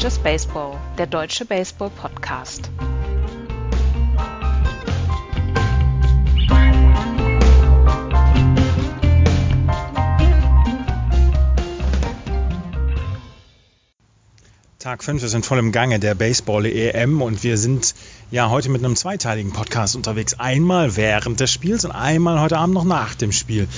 Just Baseball, der deutsche Baseball-Podcast. Tag 5, wir sind voll im Gange der Baseball-EM und wir sind ja heute mit einem zweiteiligen Podcast unterwegs. Einmal während des Spiels und einmal heute Abend noch nach dem Spiel.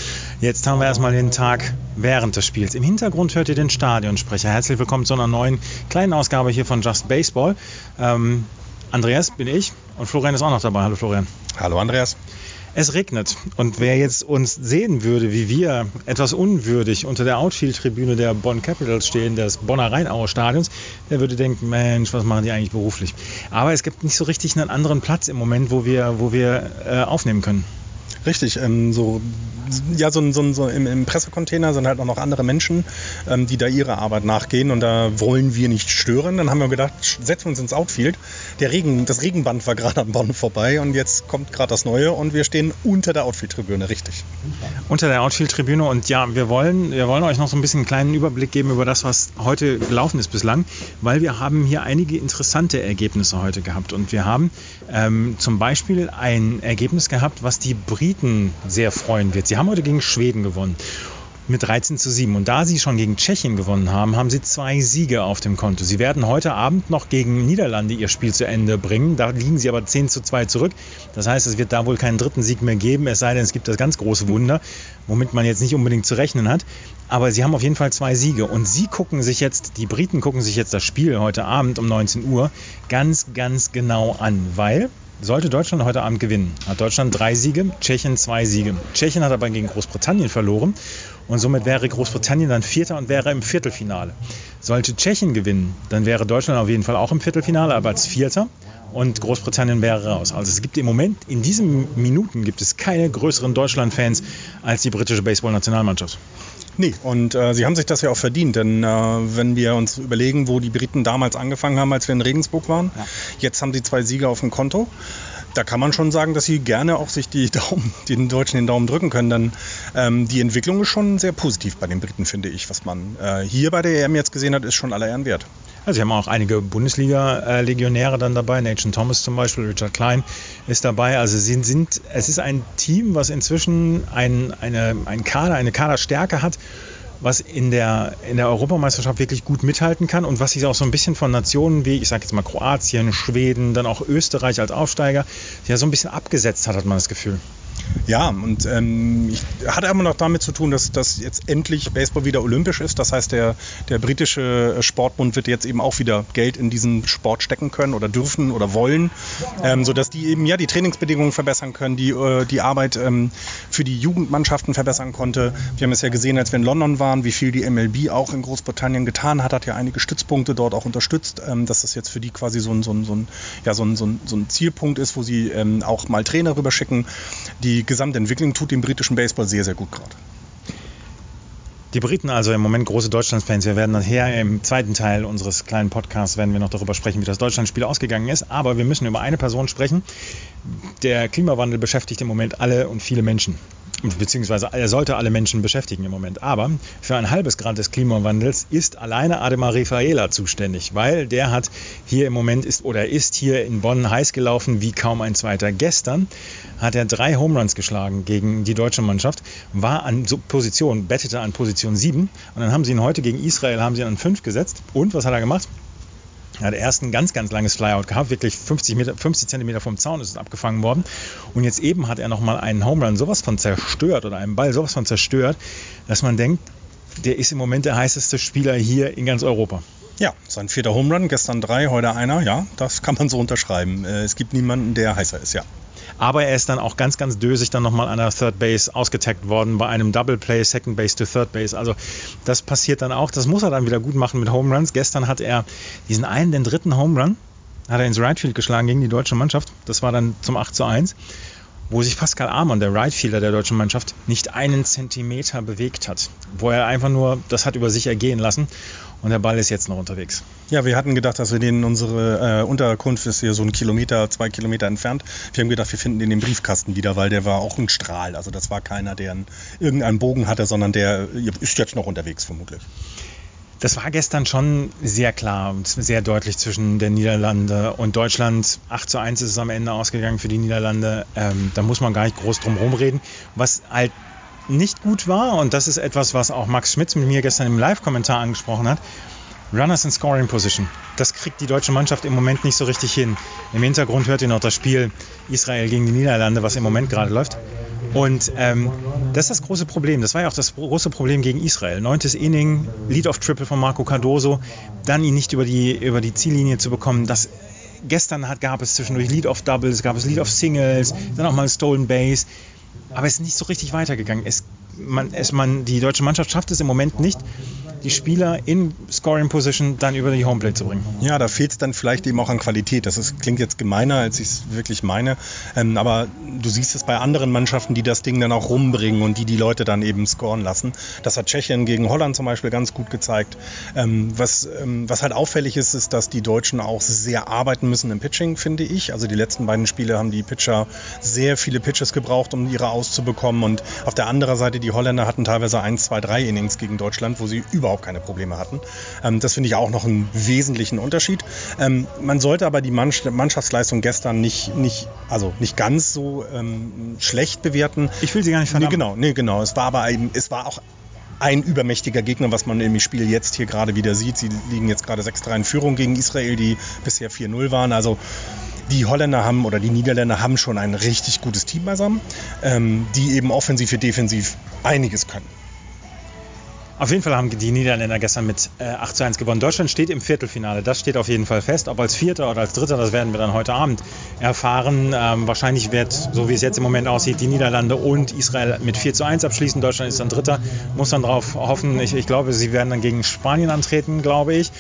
Jetzt haben wir erstmal den Tag während des Spiels. Im Hintergrund hört ihr den Stadionsprecher. Herzlich willkommen zu einer neuen kleinen Ausgabe hier von Just Baseball. Ähm, Andreas bin ich und Florian ist auch noch dabei. Hallo Florian. Hallo Andreas. Es regnet und wer jetzt uns sehen würde, wie wir etwas unwürdig unter der Outfield-Tribüne der Bonn Capitals stehen, des Bonner Rheinauer Stadions, der würde denken, Mensch, was machen die eigentlich beruflich? Aber es gibt nicht so richtig einen anderen Platz im Moment, wo wir, wo wir äh, aufnehmen können. Richtig, ähm, so, ja, so, so, so im, im, Pressecontainer sind halt auch noch andere Menschen, ähm, die da ihrer Arbeit nachgehen und da wollen wir nicht stören. Dann haben wir gedacht, setzen wir uns ins Outfield. Der Regen, das Regenband war gerade an Bonn vorbei und jetzt kommt gerade das Neue und wir stehen unter der Outfield-Tribüne, richtig. Unter der Outfield-Tribüne und ja, wir wollen, wir wollen euch noch so ein bisschen einen kleinen Überblick geben über das, was heute gelaufen ist bislang, weil wir haben hier einige interessante Ergebnisse heute gehabt und wir haben ähm, zum Beispiel ein Ergebnis gehabt, was die Briten sehr freuen wird. Sie haben heute gegen Schweden gewonnen mit 13 zu 7. Und da sie schon gegen Tschechien gewonnen haben, haben sie zwei Siege auf dem Konto. Sie werden heute Abend noch gegen Niederlande ihr Spiel zu Ende bringen. Da liegen sie aber 10 zu 2 zurück. Das heißt, es wird da wohl keinen dritten Sieg mehr geben, es sei denn, es gibt das ganz große Wunder, womit man jetzt nicht unbedingt zu rechnen hat. Aber sie haben auf jeden Fall zwei Siege. Und sie gucken sich jetzt, die Briten gucken sich jetzt das Spiel heute Abend um 19 Uhr ganz, ganz genau an, weil sollte Deutschland heute Abend gewinnen, hat Deutschland drei Siege, Tschechien zwei Siege. Tschechien hat aber gegen Großbritannien verloren und somit wäre Großbritannien dann Vierter und wäre im Viertelfinale. Sollte Tschechien gewinnen, dann wäre Deutschland auf jeden Fall auch im Viertelfinale, aber als Vierter und Großbritannien wäre raus. Also es gibt im Moment, in diesen Minuten gibt es keine größeren Deutschland-Fans als die britische Baseball-Nationalmannschaft. Nee, und äh, sie haben sich das ja auch verdient, denn äh, wenn wir uns überlegen, wo die Briten damals angefangen haben, als wir in Regensburg waren, ja. jetzt haben sie zwei Siege auf dem Konto. Da kann man schon sagen, dass sie gerne auch sich die Daumen, den Deutschen den Daumen drücken können, denn ähm, die Entwicklung ist schon sehr positiv bei den Briten, finde ich. Was man äh, hier bei der EM jetzt gesehen hat, ist schon aller Ehren wert. Also sie haben auch einige Bundesliga-Legionäre dann dabei. Nathan Thomas zum Beispiel, Richard Klein ist dabei. Also sie sind, es ist ein Team, was inzwischen ein, eine, ein Kader, eine Kaderstärke hat, was in der, in der Europameisterschaft wirklich gut mithalten kann und was sich auch so ein bisschen von Nationen wie, ich sage jetzt mal Kroatien, Schweden, dann auch Österreich als Aufsteiger, ja so ein bisschen abgesetzt hat, hat man das Gefühl. Ja, und ähm, ich hatte immer noch damit zu tun, dass, dass jetzt endlich Baseball wieder olympisch ist. Das heißt, der, der britische Sportbund wird jetzt eben auch wieder Geld in diesen Sport stecken können oder dürfen oder wollen, ähm, sodass die eben ja die Trainingsbedingungen verbessern können, die, äh, die Arbeit ähm, für die Jugendmannschaften verbessern konnte. Wir haben es ja gesehen, als wir in London waren, wie viel die MLB auch in Großbritannien getan hat, hat ja einige Stützpunkte dort auch unterstützt, ähm, dass das jetzt für die quasi so ein, so ein, so ein, ja, so ein, so ein Zielpunkt ist, wo sie ähm, auch mal Trainer rüberschicken. Die Gesamtentwicklung tut dem britischen Baseball sehr, sehr gut gerade. Die Briten also im Moment große Deutschlandsfans. Wir werden nachher im zweiten Teil unseres kleinen Podcasts werden wir noch darüber sprechen, wie das Deutschlandspiel ausgegangen ist. Aber wir müssen über eine Person sprechen. Der Klimawandel beschäftigt im Moment alle und viele Menschen beziehungsweise er sollte alle Menschen beschäftigen im Moment. Aber für ein halbes Grad des Klimawandels ist alleine Ademar Rafaela zuständig, weil der hat hier im Moment ist oder ist hier in Bonn heiß gelaufen wie kaum ein zweiter. Gestern hat er drei Homeruns geschlagen gegen die deutsche Mannschaft, war an Position, bettete an Position 7 und dann haben sie ihn heute gegen Israel haben sie ihn an 5 gesetzt. Und was hat er gemacht? Er hat erst ein ganz, ganz langes Flyout gehabt, wirklich 50, Meter, 50 Zentimeter vom Zaun ist es abgefangen worden. Und jetzt eben hat er nochmal einen Home Run sowas von zerstört oder einen Ball sowas von zerstört, dass man denkt, der ist im Moment der heißeste Spieler hier in ganz Europa. Ja, sein vierter Home Run, gestern drei, heute einer, ja, das kann man so unterschreiben. Äh, es gibt niemanden, der heißer ist, ja. Aber er ist dann auch ganz, ganz dösig dann nochmal an der Third Base ausgetaggt worden bei einem Double Play, Second Base to Third Base. Also das passiert dann auch. Das muss er dann wieder gut machen mit Home Runs. Gestern hat er diesen einen, den dritten Home Run, hat er ins Right Field geschlagen gegen die deutsche Mannschaft. Das war dann zum 8 zu 1 wo sich Pascal Amon, der Right Fielder der deutschen Mannschaft, nicht einen Zentimeter bewegt hat. Wo er einfach nur das hat über sich ergehen lassen und der Ball ist jetzt noch unterwegs. Ja, wir hatten gedacht, dass wir den, unsere äh, Unterkunft ist hier so einen Kilometer, zwei Kilometer entfernt. Wir haben gedacht, wir finden den den Briefkasten wieder, weil der war auch ein Strahl. Also das war keiner, der einen, irgendeinen Bogen hatte, sondern der ist jetzt noch unterwegs vermutlich. Das war gestern schon sehr klar und sehr deutlich zwischen den Niederlande und Deutschland. 8 zu 1 ist es am Ende ausgegangen für die Niederlande. Ähm, da muss man gar nicht groß drum herum reden. Was halt nicht gut war, und das ist etwas, was auch Max Schmitz mit mir gestern im Live-Kommentar angesprochen hat, Runners in Scoring Position. Das kriegt die deutsche Mannschaft im Moment nicht so richtig hin. Im Hintergrund hört ihr noch das Spiel Israel gegen die Niederlande, was im Moment gerade läuft. Und ähm, das ist das große Problem. Das war ja auch das große Problem gegen Israel. Neuntes Inning, Lead-off-Triple von Marco Cardoso, dann ihn nicht über die, über die Ziellinie zu bekommen. Das gestern hat, gab es zwischendurch Lead-off-Doubles, gab es Lead-off-Singles, dann auch mal Stolen Base. Aber es ist nicht so richtig weitergegangen. Es, man, es, man, die deutsche Mannschaft schafft es im Moment nicht, die Spieler in Scoring Position dann über die Homeplate zu bringen. Ja, da fehlt es dann vielleicht eben auch an Qualität. Das ist, klingt jetzt gemeiner, als ich es wirklich meine. Ähm, aber du siehst es bei anderen Mannschaften, die das Ding dann auch rumbringen und die die Leute dann eben scoren lassen. Das hat Tschechien gegen Holland zum Beispiel ganz gut gezeigt. Ähm, was, ähm, was halt auffällig ist, ist, dass die Deutschen auch sehr arbeiten müssen im Pitching, finde ich. Also die letzten beiden Spiele haben die Pitcher sehr viele Pitches gebraucht, um ihre auszubekommen. Und auf der anderen Seite, die Holländer hatten teilweise 1, 2, 3 Innings gegen Deutschland, wo sie überhaupt keine Probleme hatten. Ähm, das finde ich auch noch einen wesentlichen Unterschied. Ähm, man sollte aber die Mannschaftsleistung gestern nicht, nicht, also nicht ganz so ähm, schlecht bewerten. Ich will sie gar nicht verdammen. Nee, genau, nee, genau. Es war aber eben, es war auch ein übermächtiger Gegner, was man im Spiel jetzt hier gerade wieder sieht. Sie liegen jetzt gerade 6-3 in Führung gegen Israel, die bisher 4-0 waren. Also die Holländer haben oder die Niederländer haben schon ein richtig gutes Team beisammen, ähm, die eben offensiv wie defensiv einiges können. Auf jeden Fall haben die Niederländer gestern mit äh, 8 zu 1 gewonnen. Deutschland steht im Viertelfinale, das steht auf jeden Fall fest. Ob als Vierter oder als Dritter, das werden wir dann heute Abend erfahren. Ähm, wahrscheinlich wird, so wie es jetzt im Moment aussieht, die Niederlande und Israel mit 4 zu 1 abschließen. Deutschland ist dann Dritter, muss dann darauf hoffen. Ich, ich glaube, sie werden dann gegen Spanien antreten, glaube ich.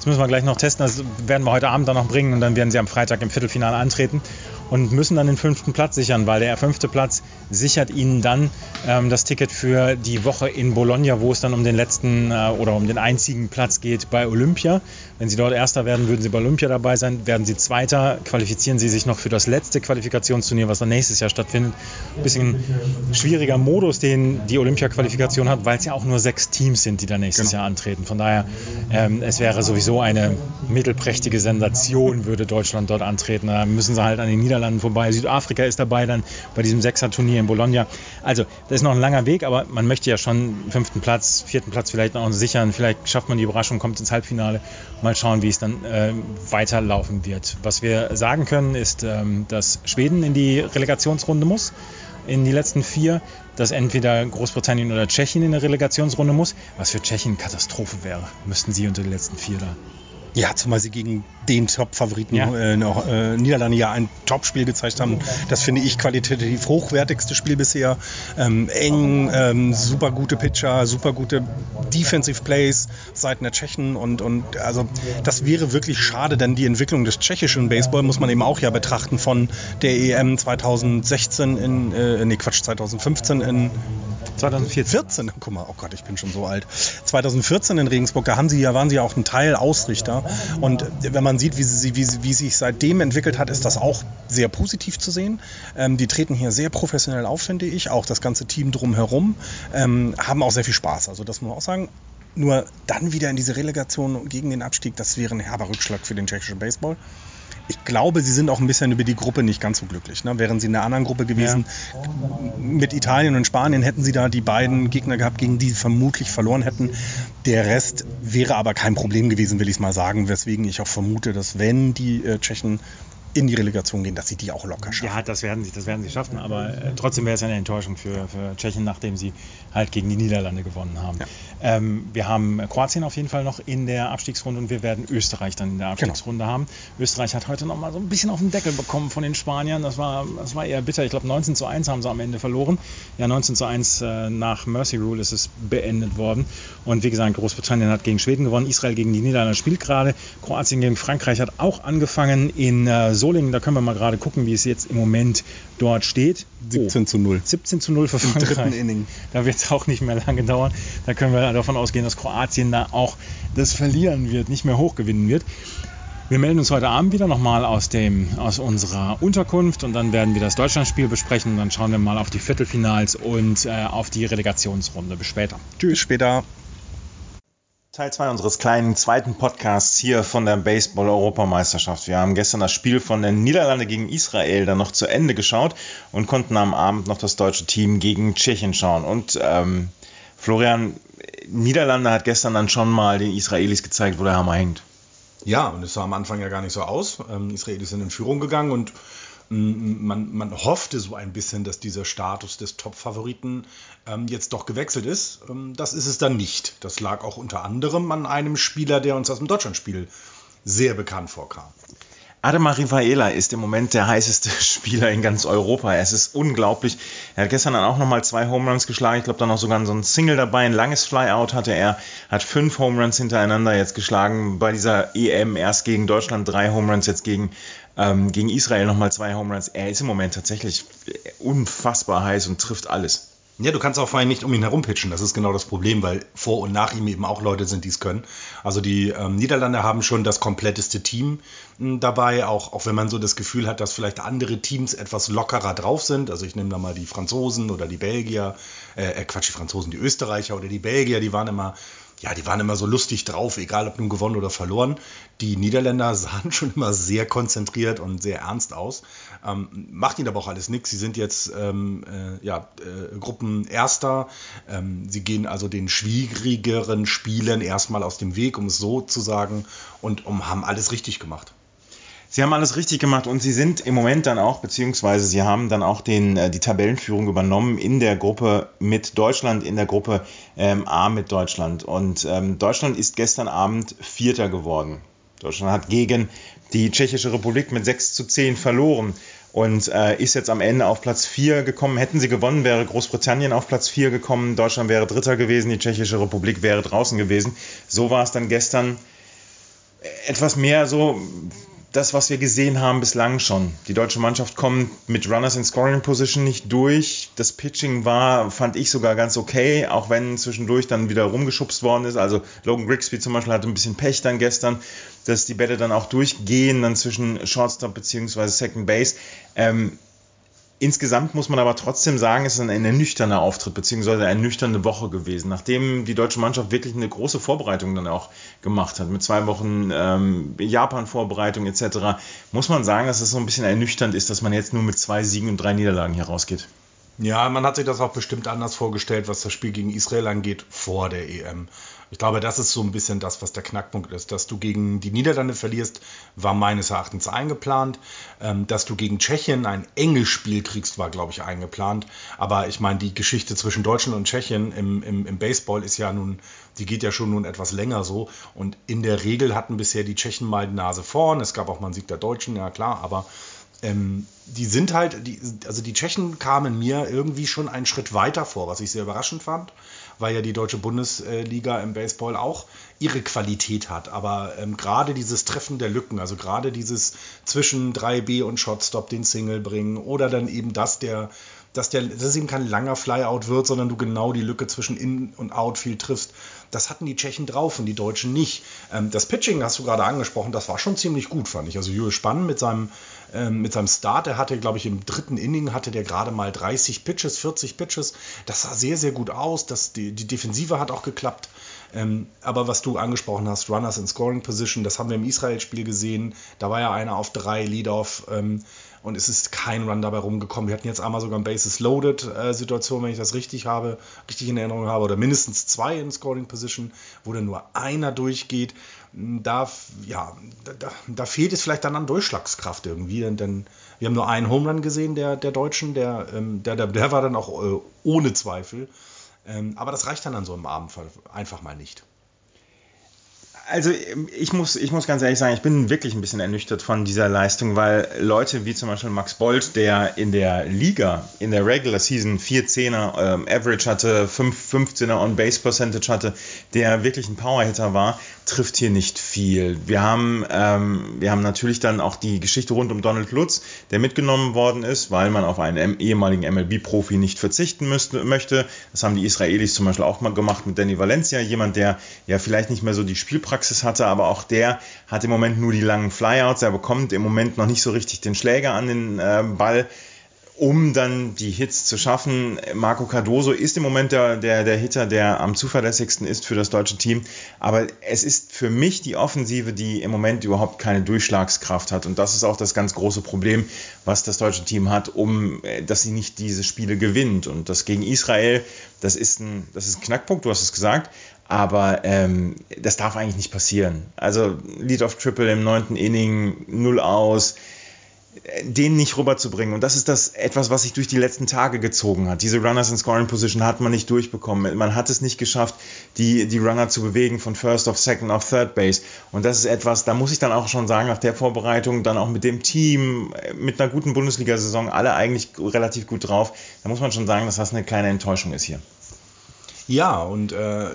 Das müssen wir gleich noch testen. Das werden wir heute Abend dann noch bringen und dann werden sie am Freitag im Viertelfinale antreten und müssen dann den fünften Platz sichern, weil der fünfte Platz sichert ihnen dann ähm, das Ticket für die Woche in Bologna, wo es dann um den letzten äh, oder um den einzigen Platz geht bei Olympia. Wenn sie dort Erster werden, würden sie bei Olympia dabei sein. Werden sie Zweiter, qualifizieren sie sich noch für das letzte Qualifikationsturnier, was dann nächstes Jahr stattfindet. Ein bisschen schwieriger Modus, den die Olympia-Qualifikation hat, weil es ja auch nur sechs Teams sind, die dann nächstes genau. Jahr antreten. Von daher, ähm, es wäre sowieso eine mittelprächtige Sensation, würde Deutschland dort antreten. Da müssen sie halt an den Niederlanden Niederlanden vorbei. Südafrika ist dabei dann bei diesem Sechser-Turnier in Bologna. Also, das ist noch ein langer Weg, aber man möchte ja schon fünften Platz, vierten Platz vielleicht noch sichern. Vielleicht schafft man die Überraschung, kommt ins Halbfinale. Mal schauen, wie es dann äh, weiterlaufen wird. Was wir sagen können, ist, ähm, dass Schweden in die Relegationsrunde muss in die letzten vier, dass entweder Großbritannien oder Tschechien in der Relegationsrunde muss, was für Tschechien Katastrophe wäre, müssten sie unter die letzten vier da. Ja, zumal sie gegen den Top-Favoriten ja. äh, äh, Niederlande ja ein Top-Spiel gezeigt haben. Das finde ich qualitativ hochwertigste Spiel bisher. Ähm, eng, ähm, super gute Pitcher, super gute Defensive Plays seitens der Tschechen und, und also das wäre wirklich schade, denn die Entwicklung des tschechischen Baseball muss man eben auch ja betrachten von der EM 2016 in, äh, nee Quatsch, 2015 in 2014. Guck mal, oh Gott, ich bin schon so alt. 2014 in Regensburg, da haben sie ja, waren sie ja auch ein Teil Ausrichter und wenn man sieht, wie, sie, wie, wie sich seitdem entwickelt hat, ist das auch sehr positiv zu sehen. Ähm, die treten hier sehr professionell auf, finde ich. Auch das ganze Team drumherum ähm, haben auch sehr viel Spaß. Also das muss man auch sagen. Nur dann wieder in diese Relegation gegen den Abstieg, das wäre ein herber Rückschlag für den tschechischen Baseball ich glaube, sie sind auch ein bisschen über die Gruppe nicht ganz so glücklich. Ne? Wären sie in einer anderen Gruppe gewesen, ja. mit Italien und Spanien hätten sie da die beiden Gegner gehabt, gegen die sie vermutlich verloren hätten. Der Rest wäre aber kein Problem gewesen, will ich es mal sagen, weswegen ich auch vermute, dass wenn die äh, Tschechen in die Relegation gehen, dass sie die auch locker schaffen. Ja, das werden sie, das werden sie schaffen, aber äh, trotzdem wäre es eine Enttäuschung für, für Tschechien, nachdem sie halt gegen die Niederlande gewonnen haben. Ja. Ähm, wir haben Kroatien auf jeden Fall noch in der Abstiegsrunde und wir werden Österreich dann in der genau. Abstiegsrunde genau. haben. Österreich hat heute noch mal so ein bisschen auf den Deckel bekommen von den Spaniern. Das war, das war eher bitter. Ich glaube 19 zu 1 haben sie am Ende verloren. Ja, 19 zu 1 äh, nach Mercy Rule ist es beendet worden. Und wie gesagt, Großbritannien hat gegen Schweden gewonnen, Israel gegen die Niederlande spielt gerade, Kroatien gegen Frankreich hat auch angefangen in äh, Solingen, da können wir mal gerade gucken, wie es jetzt im Moment dort steht. 17 zu 0. 17 zu 0 für Frankreich. Inning. Da wird es auch nicht mehr lange dauern. Da können wir davon ausgehen, dass Kroatien da auch das verlieren wird, nicht mehr hochgewinnen wird. Wir melden uns heute Abend wieder nochmal aus, aus unserer Unterkunft und dann werden wir das Deutschlandspiel besprechen. Und dann schauen wir mal auf die Viertelfinals und äh, auf die Relegationsrunde. Bis später. Tschüss, später. Teil 2 unseres kleinen zweiten Podcasts hier von der Baseball-Europameisterschaft. Wir haben gestern das Spiel von den Niederlande gegen Israel dann noch zu Ende geschaut und konnten am Abend noch das deutsche Team gegen Tschechien schauen. Und ähm, Florian, Niederlande hat gestern dann schon mal den Israelis gezeigt, wo der Hammer hängt. Ja, und es sah am Anfang ja gar nicht so aus. Ähm, Israelis sind in Führung gegangen und man, man hoffte so ein bisschen, dass dieser Status des Top-Favoriten ähm, jetzt doch gewechselt ist. Ähm, das ist es dann nicht. Das lag auch unter anderem an einem Spieler, der uns aus dem Deutschlandspiel sehr bekannt vorkam. Ademar Rivaela ist im Moment der heißeste Spieler in ganz Europa. Es ist unglaublich. Er hat gestern dann auch nochmal zwei Home Runs geschlagen. Ich glaube, dann noch sogar so ein Single dabei. Ein langes Flyout hatte er. Hat fünf Home Runs hintereinander jetzt geschlagen. Bei dieser EM erst gegen Deutschland drei Home Runs, jetzt gegen, ähm, gegen Israel nochmal zwei Home Runs. Er ist im Moment tatsächlich unfassbar heiß und trifft alles. Ja, du kannst auch vor allem nicht um ihn herum pitchen. Das ist genau das Problem, weil vor und nach ihm eben auch Leute sind, die es können. Also die ähm, Niederlande haben schon das kompletteste Team hm, dabei, auch, auch wenn man so das Gefühl hat, dass vielleicht andere Teams etwas lockerer drauf sind. Also ich nehme da mal die Franzosen oder die Belgier, äh, äh Quatsch, die Franzosen, die Österreicher oder die Belgier, die waren immer ja, die waren immer so lustig drauf, egal ob nun gewonnen oder verloren. Die Niederländer sahen schon immer sehr konzentriert und sehr ernst aus. Ähm, macht ihnen aber auch alles nichts. Sie sind jetzt ähm, äh, ja, äh, Gruppenerster. Ähm, sie gehen also den schwierigeren Spielen erstmal aus dem Weg, um es so zu sagen, und um, haben alles richtig gemacht. Sie haben alles richtig gemacht und Sie sind im Moment dann auch, beziehungsweise Sie haben dann auch den, äh, die Tabellenführung übernommen in der Gruppe mit Deutschland, in der Gruppe ähm, A mit Deutschland. Und ähm, Deutschland ist gestern Abend Vierter geworden. Deutschland hat gegen die Tschechische Republik mit 6 zu 10 verloren und äh, ist jetzt am Ende auf Platz 4 gekommen. Hätten sie gewonnen, wäre Großbritannien auf Platz 4 gekommen, Deutschland wäre Dritter gewesen, die Tschechische Republik wäre draußen gewesen. So war es dann gestern etwas mehr so das, was wir gesehen haben bislang schon. Die deutsche Mannschaft kommt mit Runners in Scoring Position nicht durch. Das Pitching war, fand ich sogar ganz okay, auch wenn zwischendurch dann wieder rumgeschubst worden ist. Also Logan Grigsby zum Beispiel hatte ein bisschen Pech dann gestern, dass die Bälle dann auch durchgehen, dann zwischen Shortstop bzw. Second Base. Ähm, Insgesamt muss man aber trotzdem sagen, es ist ein, ein nüchterner Auftritt beziehungsweise eine nüchterne Woche gewesen, nachdem die deutsche Mannschaft wirklich eine große Vorbereitung dann auch gemacht hat, mit zwei Wochen ähm, Japan-Vorbereitung etc., muss man sagen, dass es so ein bisschen ernüchternd ist, dass man jetzt nur mit zwei Siegen und drei Niederlagen hier rausgeht. Ja, man hat sich das auch bestimmt anders vorgestellt, was das Spiel gegen Israel angeht, vor der EM. Ich glaube, das ist so ein bisschen das, was der Knackpunkt ist. Dass du gegen die Niederlande verlierst, war meines Erachtens eingeplant. Ähm, dass du gegen Tschechien ein enges Spiel kriegst, war, glaube ich, eingeplant. Aber ich meine, die Geschichte zwischen Deutschland und Tschechien im, im, im Baseball ist ja nun, die geht ja schon nun etwas länger so. Und in der Regel hatten bisher die Tschechen mal die Nase vorn. Es gab auch mal einen Sieg der Deutschen, ja klar, aber ähm, die sind halt, die, also die Tschechen kamen mir irgendwie schon einen Schritt weiter vor, was ich sehr überraschend fand weil ja die deutsche Bundesliga im Baseball auch ihre Qualität hat. Aber ähm, gerade dieses Treffen der Lücken, also gerade dieses zwischen 3B und Shotstop den Single bringen oder dann eben das der dass, der, dass es eben kein langer Flyout wird, sondern du genau die Lücke zwischen In- und Outfield triffst. Das hatten die Tschechen drauf und die Deutschen nicht. Ähm, das Pitching hast du gerade angesprochen, das war schon ziemlich gut, fand ich. Also Jules Spann mit seinem, ähm, mit seinem Start, der hatte, glaube ich, im dritten Inning hatte der gerade mal 30 Pitches, 40 Pitches. Das sah sehr, sehr gut aus. Das, die, die Defensive hat auch geklappt. Ähm, aber was du angesprochen hast, Runners in Scoring Position, das haben wir im Israel-Spiel gesehen. Da war ja einer auf drei Lead-Off. Ähm, und es ist kein Run dabei rumgekommen. Wir hatten jetzt einmal sogar eine Bases Loaded äh, wenn ich das richtig habe, richtig in Erinnerung habe, oder mindestens zwei in Scoring Position, wo dann nur einer durchgeht. Da, ja, da, da fehlt es vielleicht dann an Durchschlagskraft irgendwie, denn, denn wir haben nur einen Home Run gesehen der, der Deutschen, der, ähm, der, der, der war dann auch äh, ohne Zweifel. Ähm, aber das reicht dann an so einem Abend einfach mal nicht. Also ich muss, ich muss ganz ehrlich sagen, ich bin wirklich ein bisschen ernüchtert von dieser Leistung, weil Leute wie zum Beispiel Max Bolt, der in der Liga, in der Regular Season 4 10er ähm, Average hatte, 5 15er On-Base Percentage hatte, der wirklich ein Powerhitter war, trifft hier nicht viel. Wir haben, ähm, wir haben natürlich dann auch die Geschichte rund um Donald Lutz, der mitgenommen worden ist, weil man auf einen ehemaligen MLB-Profi nicht verzichten müsste, möchte. Das haben die Israelis zum Beispiel auch mal gemacht mit Danny Valencia, jemand, der ja vielleicht nicht mehr so die Spielpraxis Praxis hatte, aber auch der hat im Moment nur die langen Flyouts. Er bekommt im Moment noch nicht so richtig den Schläger an den äh, Ball. Um dann die Hits zu schaffen. Marco Cardoso ist im Moment der, der, der Hitter, der am zuverlässigsten ist für das deutsche Team. Aber es ist für mich die Offensive, die im Moment überhaupt keine Durchschlagskraft hat. Und das ist auch das ganz große Problem, was das deutsche Team hat, um, äh, dass sie nicht diese Spiele gewinnt. Und das gegen Israel, das ist ein, das ist ein Knackpunkt, du hast es gesagt. Aber ähm, das darf eigentlich nicht passieren. Also Lead of Triple im neunten Inning, null aus den nicht rüberzubringen. Und das ist das etwas, was sich durch die letzten Tage gezogen hat. Diese Runners in Scoring Position hat man nicht durchbekommen. Man hat es nicht geschafft, die, die Runner zu bewegen von First auf Second auf Third Base. Und das ist etwas, da muss ich dann auch schon sagen, nach der Vorbereitung, dann auch mit dem Team, mit einer guten Bundesliga-Saison, alle eigentlich relativ gut drauf. Da muss man schon sagen, dass das eine kleine Enttäuschung ist hier. Ja, und äh,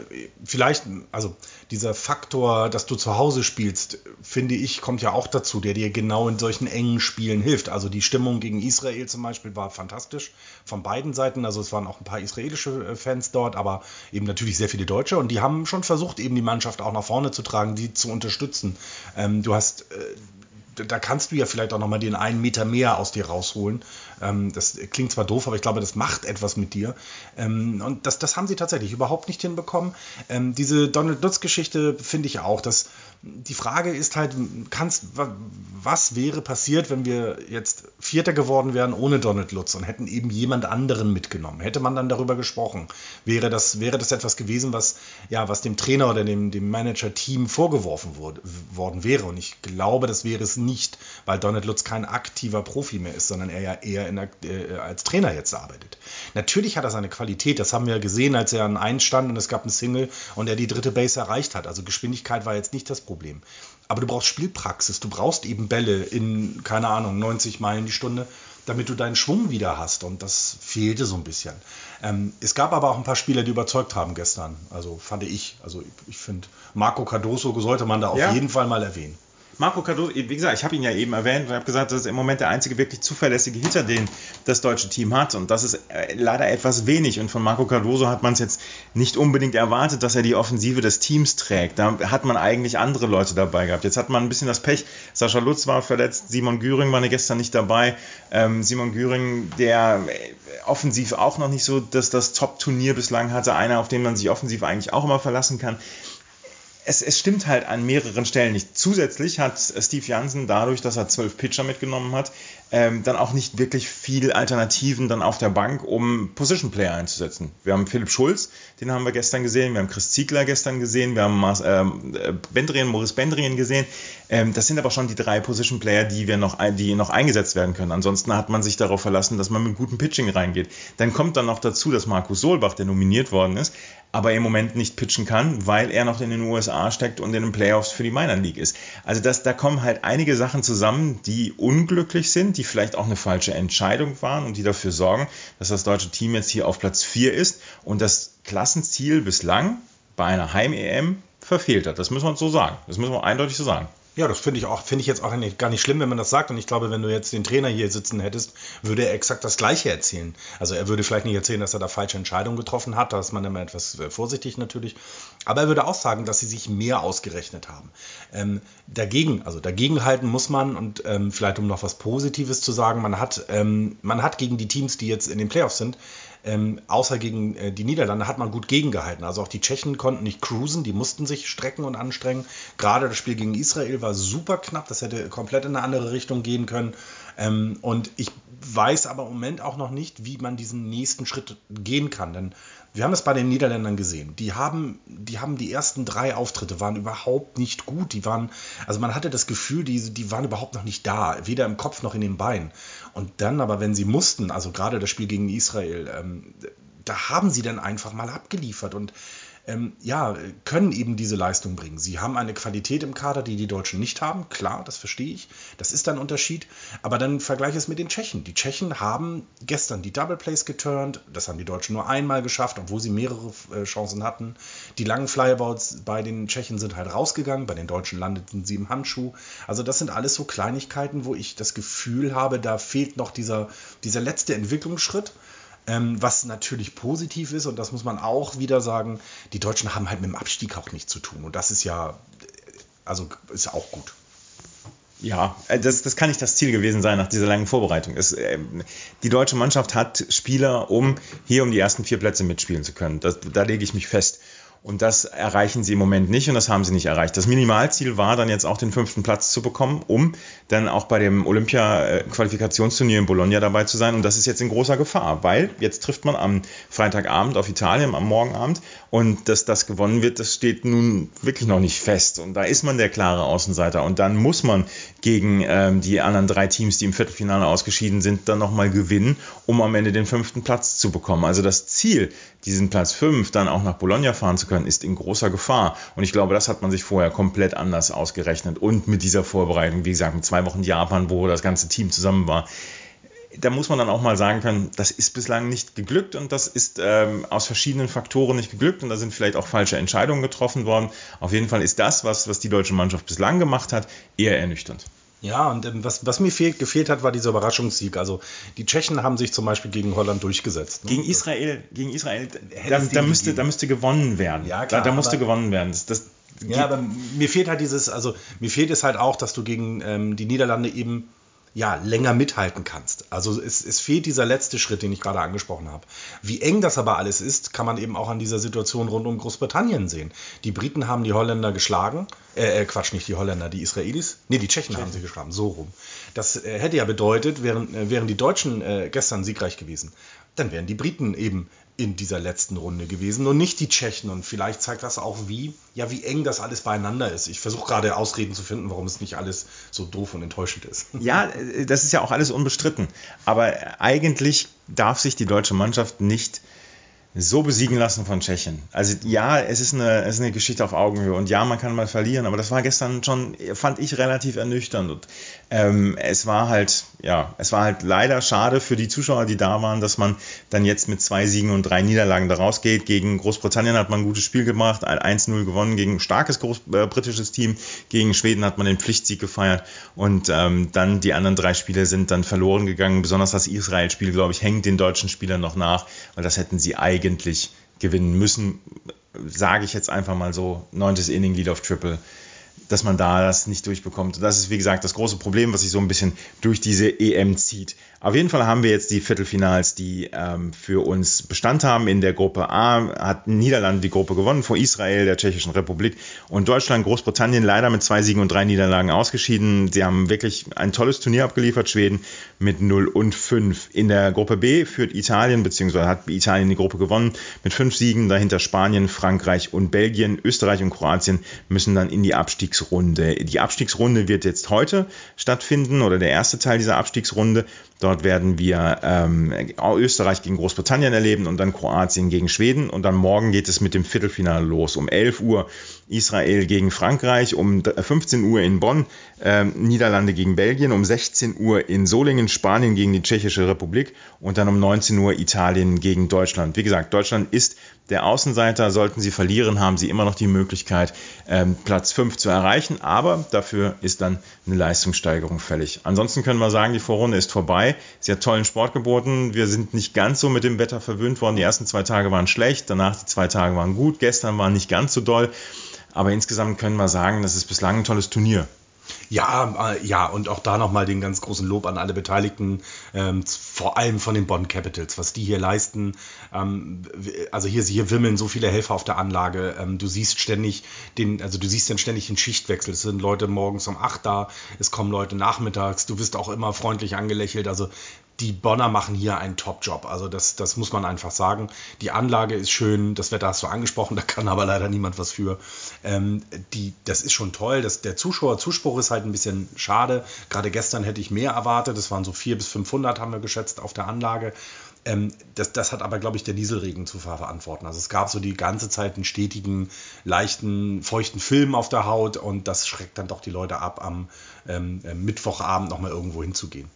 vielleicht, also dieser Faktor, dass du zu Hause spielst, finde ich, kommt ja auch dazu, der dir genau in solchen engen Spielen hilft. Also die Stimmung gegen Israel zum Beispiel war fantastisch von beiden Seiten. Also es waren auch ein paar israelische äh, Fans dort, aber eben natürlich sehr viele Deutsche und die haben schon versucht, eben die Mannschaft auch nach vorne zu tragen, die zu unterstützen. Ähm, du hast äh, da kannst du ja vielleicht auch nochmal den einen Meter mehr aus dir rausholen. Ähm, das klingt zwar doof, aber ich glaube, das macht etwas mit dir. Ähm, und das, das haben sie tatsächlich überhaupt nicht hinbekommen. Ähm, diese Donald Lutz-Geschichte finde ich auch, dass die Frage ist halt, kannst, was wäre passiert, wenn wir jetzt Vierter geworden wären ohne Donald Lutz und hätten eben jemand anderen mitgenommen? Hätte man dann darüber gesprochen? Wäre das, wäre das etwas gewesen, was, ja, was dem Trainer oder dem, dem Manager-Team vorgeworfen wurde, worden wäre? Und ich glaube, das wäre es nicht, weil Donald Lutz kein aktiver Profi mehr ist, sondern er ja eher in, äh, als Trainer jetzt arbeitet. Natürlich hat er seine Qualität, das haben wir gesehen, als er an 1 stand und es gab ein Single und er die dritte Base erreicht hat. Also Geschwindigkeit war jetzt nicht das Problem. Aber du brauchst Spielpraxis, du brauchst eben Bälle in, keine Ahnung, 90 Meilen die Stunde, damit du deinen Schwung wieder hast. Und das fehlte so ein bisschen. Ähm, es gab aber auch ein paar Spieler, die überzeugt haben gestern. Also fand ich. Also ich, ich finde, Marco Cardoso sollte man da auf ja. jeden Fall mal erwähnen. Marco Cardoso, wie gesagt, ich habe ihn ja eben erwähnt und habe gesagt, das ist im Moment der einzige wirklich zuverlässige Hitter, den das deutsche Team hat. Und das ist äh, leider etwas wenig. Und von Marco Cardoso hat man es jetzt nicht unbedingt erwartet, dass er die Offensive des Teams trägt. Da hat man eigentlich andere Leute dabei gehabt. Jetzt hat man ein bisschen das Pech. Sascha Lutz war verletzt, Simon Güring war gestern nicht dabei. Ähm, Simon Güring, der äh, offensiv auch noch nicht so dass das Top-Turnier bislang hatte, einer, auf den man sich offensiv eigentlich auch immer verlassen kann es, es stimmt halt an mehreren Stellen nicht. Zusätzlich hat Steve Jansen dadurch, dass er zwölf Pitcher mitgenommen hat, ähm, dann auch nicht wirklich viel Alternativen dann auf der Bank, um Position Player einzusetzen. Wir haben Philipp Schulz, den haben wir gestern gesehen, wir haben Chris Ziegler gestern gesehen, wir haben Mas, ähm, Bendrien, Morris Bendrien gesehen. Ähm, das sind aber schon die drei Position Player, die wir noch, die noch eingesetzt werden können. Ansonsten hat man sich darauf verlassen, dass man mit gutem Pitching reingeht. Dann kommt dann noch dazu, dass Markus Solbach, der nominiert worden ist, aber im Moment nicht pitchen kann, weil er noch in den USA steckt und in den Playoffs für die Minor League ist. Also das, da kommen halt einige Sachen zusammen, die unglücklich sind, die vielleicht auch eine falsche Entscheidung waren und die dafür sorgen, dass das deutsche Team jetzt hier auf Platz 4 ist und das Klassenziel bislang bei einer Heim-EM verfehlt hat. Das müssen wir so sagen. Das müssen wir eindeutig so sagen. Ja, das finde ich auch, finde ich jetzt auch nicht, gar nicht schlimm, wenn man das sagt. Und ich glaube, wenn du jetzt den Trainer hier sitzen hättest, würde er exakt das Gleiche erzählen. Also er würde vielleicht nicht erzählen, dass er da falsche Entscheidungen getroffen hat. Da ist man immer etwas äh, vorsichtig natürlich. Aber er würde auch sagen, dass sie sich mehr ausgerechnet haben. Ähm, dagegen, also dagegen halten muss man und ähm, vielleicht um noch was Positives zu sagen, man hat, ähm, man hat gegen die Teams, die jetzt in den Playoffs sind, ähm, außer gegen äh, die Niederlande hat man gut gegengehalten. Also auch die Tschechen konnten nicht cruisen, die mussten sich strecken und anstrengen. Gerade das Spiel gegen Israel war super knapp, das hätte komplett in eine andere Richtung gehen können. Ähm, und ich weiß aber im Moment auch noch nicht, wie man diesen nächsten Schritt gehen kann. Denn wir haben es bei den Niederländern gesehen. Die haben, die haben die ersten drei Auftritte waren überhaupt nicht gut. Die waren, also man hatte das Gefühl, die, die waren überhaupt noch nicht da, weder im Kopf noch in den Beinen. Und dann aber, wenn sie mussten, also gerade das Spiel gegen Israel, ähm, da haben sie dann einfach mal abgeliefert und ähm, ja, können eben diese Leistung bringen. Sie haben eine Qualität im Kader, die die Deutschen nicht haben. Klar, das verstehe ich. Das ist ein Unterschied. Aber dann vergleiche es mit den Tschechen. Die Tschechen haben gestern die Double Plays geturnt. Das haben die Deutschen nur einmal geschafft, obwohl sie mehrere äh, Chancen hatten. Die langen Flyabouts bei den Tschechen sind halt rausgegangen. Bei den Deutschen landeten sie im Handschuh. Also das sind alles so Kleinigkeiten, wo ich das Gefühl habe, da fehlt noch dieser, dieser letzte Entwicklungsschritt. Ähm, was natürlich positiv ist, und das muss man auch wieder sagen, die Deutschen haben halt mit dem Abstieg auch nichts zu tun. Und das ist ja, also ist auch gut. Ja, äh, das, das kann nicht das Ziel gewesen sein nach dieser langen Vorbereitung. Es, äh, die deutsche Mannschaft hat Spieler, um hier um die ersten vier Plätze mitspielen zu können. Das, da lege ich mich fest. Und das erreichen sie im Moment nicht und das haben sie nicht erreicht. Das Minimalziel war dann jetzt auch den fünften Platz zu bekommen, um dann auch bei dem Olympia-Qualifikationsturnier in Bologna dabei zu sein. Und das ist jetzt in großer Gefahr, weil jetzt trifft man am Freitagabend auf Italien, am Morgenabend. Und dass das gewonnen wird, das steht nun wirklich noch nicht fest. Und da ist man der klare Außenseiter. Und dann muss man gegen ähm, die anderen drei Teams, die im Viertelfinale ausgeschieden sind, dann nochmal gewinnen, um am Ende den fünften Platz zu bekommen. Also das Ziel, diesen Platz fünf dann auch nach Bologna fahren zu können, können, ist in großer Gefahr. Und ich glaube, das hat man sich vorher komplett anders ausgerechnet. Und mit dieser Vorbereitung, wie gesagt, mit zwei Wochen Japan, wo das ganze Team zusammen war, da muss man dann auch mal sagen können, das ist bislang nicht geglückt und das ist ähm, aus verschiedenen Faktoren nicht geglückt und da sind vielleicht auch falsche Entscheidungen getroffen worden. Auf jeden Fall ist das, was, was die deutsche Mannschaft bislang gemacht hat, eher ernüchternd. Ja, und ähm, was, was mir fehlt, gefehlt hat, war dieser Überraschungssieg. Also die Tschechen haben sich zum Beispiel gegen Holland durchgesetzt. Ne? Gegen Israel, gegen Israel, da, da müsste, da müsste gewonnen werden. Ja, klar, da, da musste gewonnen werden. Das, das ja, aber mir fehlt halt dieses, also mir fehlt es halt auch, dass du gegen ähm, die Niederlande eben ja, länger mithalten kannst. Also es, es fehlt dieser letzte Schritt, den ich gerade angesprochen habe. Wie eng das aber alles ist, kann man eben auch an dieser Situation rund um Großbritannien sehen. Die Briten haben die Holländer geschlagen, äh, äh Quatsch, nicht die Holländer, die Israelis, nee, die Tschechen, Tschechen. haben sie geschlagen, so rum. Das äh, hätte ja bedeutet, wären, äh, wären die Deutschen äh, gestern siegreich gewesen, dann wären die Briten eben in dieser letzten Runde gewesen und nicht die Tschechen. Und vielleicht zeigt das auch, wie, ja, wie eng das alles beieinander ist. Ich versuche gerade Ausreden zu finden, warum es nicht alles so doof und enttäuschend ist. Ja, das ist ja auch alles unbestritten. Aber eigentlich darf sich die deutsche Mannschaft nicht so besiegen lassen von Tschechien. Also ja, es ist, eine, es ist eine Geschichte auf Augenhöhe und ja, man kann mal verlieren, aber das war gestern schon, fand ich relativ ernüchternd und ähm, es war halt, ja, es war halt leider schade für die Zuschauer, die da waren, dass man dann jetzt mit zwei Siegen und drei Niederlagen da rausgeht. Gegen Großbritannien hat man ein gutes Spiel gemacht, 1-0 gewonnen gegen ein starkes Groß äh, britisches Team. Gegen Schweden hat man den Pflichtsieg gefeiert und ähm, dann die anderen drei Spiele sind dann verloren gegangen. Besonders das Israel-Spiel, glaube ich, hängt den deutschen Spielern noch nach, weil das hätten sie eigentlich eigentlich gewinnen müssen, sage ich jetzt einfach mal so, neuntes Inning Lead of Triple dass man da das nicht durchbekommt. Das ist, wie gesagt, das große Problem, was sich so ein bisschen durch diese EM zieht. Auf jeden Fall haben wir jetzt die Viertelfinals, die ähm, für uns Bestand haben. In der Gruppe A hat Niederlande die Gruppe gewonnen vor Israel, der Tschechischen Republik und Deutschland, Großbritannien leider mit zwei Siegen und drei Niederlagen ausgeschieden. Sie haben wirklich ein tolles Turnier abgeliefert, Schweden mit 0 und 5. In der Gruppe B führt Italien, beziehungsweise hat Italien die Gruppe gewonnen mit fünf Siegen, dahinter Spanien, Frankreich und Belgien. Österreich und Kroatien müssen dann in die Abstiegsrunde. Die Abstiegsrunde wird jetzt heute stattfinden oder der erste Teil dieser Abstiegsrunde. Dort werden wir ähm, Österreich gegen Großbritannien erleben und dann Kroatien gegen Schweden. Und dann morgen geht es mit dem Viertelfinale los. Um 11 Uhr Israel gegen Frankreich, um 15 Uhr in Bonn äh, Niederlande gegen Belgien, um 16 Uhr in Solingen Spanien gegen die Tschechische Republik und dann um 19 Uhr Italien gegen Deutschland. Wie gesagt, Deutschland ist der Außenseiter. Sollten sie verlieren, haben sie immer noch die Möglichkeit, ähm, Platz 5 zu erreichen. Aber dafür ist dann eine Leistungssteigerung fällig. Ansonsten können wir sagen, die Vorrunde ist vorbei. Sie hat tollen Sport geboten. Wir sind nicht ganz so mit dem Wetter verwöhnt worden. Die ersten zwei Tage waren schlecht, danach die zwei Tage waren gut. Gestern war nicht ganz so doll. Aber insgesamt können wir sagen, das ist bislang ein tolles Turnier. Ja, äh, ja, und auch da nochmal den ganz großen Lob an alle Beteiligten, ähm, vor allem von den Bonn Capitals, was die hier leisten. Ähm, also hier, hier wimmeln so viele Helfer auf der Anlage. Ähm, du siehst ständig den, also du siehst dann ständig den Schichtwechsel. Es sind Leute morgens um 8 da, es kommen Leute nachmittags, du wirst auch immer freundlich angelächelt. Also die Bonner machen hier einen Top-Job. Also das, das muss man einfach sagen. Die Anlage ist schön, das Wetter hast du angesprochen, da kann aber leider niemand was für. Ähm, die, das ist schon toll. Das, der Zuschauerzuspruch ist halt ein bisschen schade. Gerade gestern hätte ich mehr erwartet. Das waren so 400 bis 500 haben wir geschätzt auf der Anlage. Ähm, das, das hat aber, glaube ich, der Nieselregen zu verantworten. Also es gab so die ganze Zeit einen stetigen, leichten, feuchten Film auf der Haut und das schreckt dann doch die Leute ab, am ähm, Mittwochabend nochmal irgendwo hinzugehen.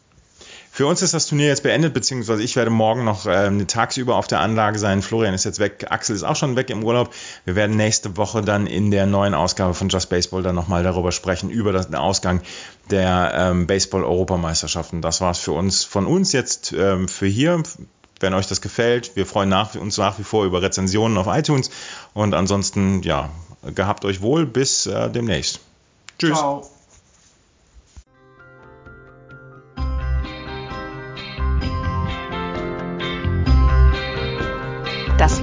Für uns ist das Turnier jetzt beendet, beziehungsweise ich werde morgen noch äh, tagsüber auf der Anlage sein. Florian ist jetzt weg, Axel ist auch schon weg im Urlaub. Wir werden nächste Woche dann in der neuen Ausgabe von Just Baseball dann nochmal darüber sprechen, über den Ausgang der ähm, Baseball-Europameisterschaften. Das war es für uns, von uns jetzt ähm, für hier. Wenn euch das gefällt, wir freuen nach, uns nach wie vor über Rezensionen auf iTunes und ansonsten, ja, gehabt euch wohl, bis äh, demnächst. Tschüss. Ciao.